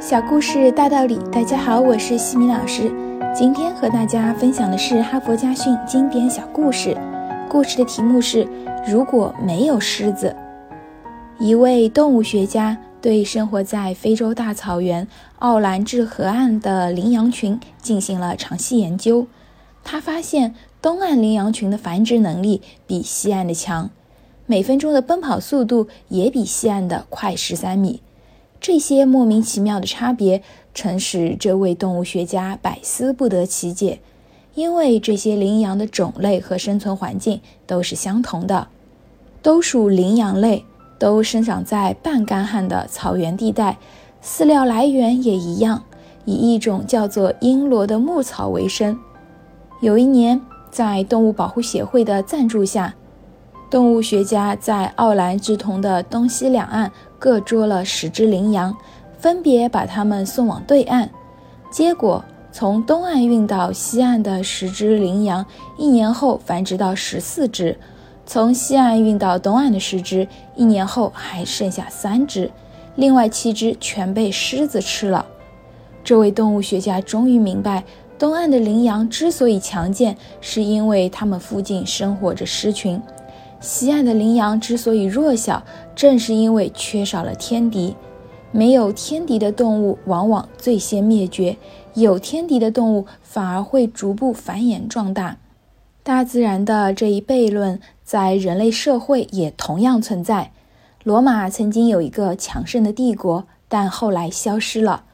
小故事大道理，大家好，我是西米老师。今天和大家分享的是哈佛家训经典小故事。故事的题目是：如果没有狮子。一位动物学家对生活在非洲大草原奥兰治河岸的羚羊群进行了长期研究。他发现东岸羚羊群的繁殖能力比西岸的强，每分钟的奔跑速度也比西岸的快十三米。这些莫名其妙的差别，曾使这位动物学家百思不得其解。因为这些羚羊的种类和生存环境都是相同的，都属羚羊类，都生长在半干旱的草原地带，饲料来源也一样，以一种叫做璎珞的牧草为生。有一年，在动物保护协会的赞助下，动物学家在奥兰治同的东西两岸各捉了十只羚羊，分别把它们送往对岸。结果，从东岸运到西岸的十只羚羊，一年后繁殖到十四只；从西岸运到东岸的十只，一年后还剩下三只，另外七只全被狮子吃了。这位动物学家终于明白，东岸的羚羊之所以强健，是因为它们附近生活着狮群。西岸的羚羊之所以弱小，正是因为缺少了天敌。没有天敌的动物往往最先灭绝，有天敌的动物反而会逐步繁衍壮大。大自然的这一悖论在人类社会也同样存在。罗马曾经有一个强盛的帝国，但后来消失了。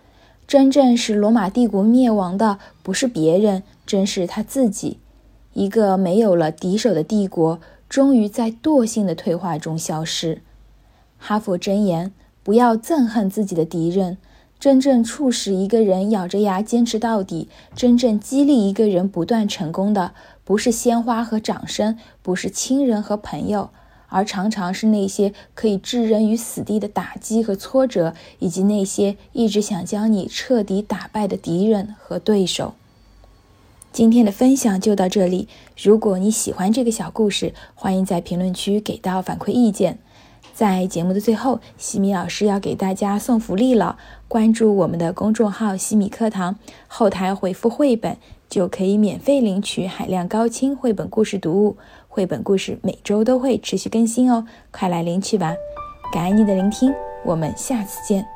真正使罗马帝国灭亡的，不是别人，正是他自己。一个没有了敌手的帝国。终于在惰性的退化中消失。哈佛箴言：不要憎恨自己的敌人。真正促使一个人咬着牙坚持到底，真正激励一个人不断成功的，不是鲜花和掌声，不是亲人和朋友，而常常是那些可以置人于死地的打击和挫折，以及那些一直想将你彻底打败的敌人和对手。今天的分享就到这里。如果你喜欢这个小故事，欢迎在评论区给到反馈意见。在节目的最后，西米老师要给大家送福利了。关注我们的公众号“西米课堂”，后台回复“绘本”就可以免费领取海量高清绘本故事读物。绘本故事每周都会持续更新哦，快来领取吧！感恩你的聆听，我们下次见。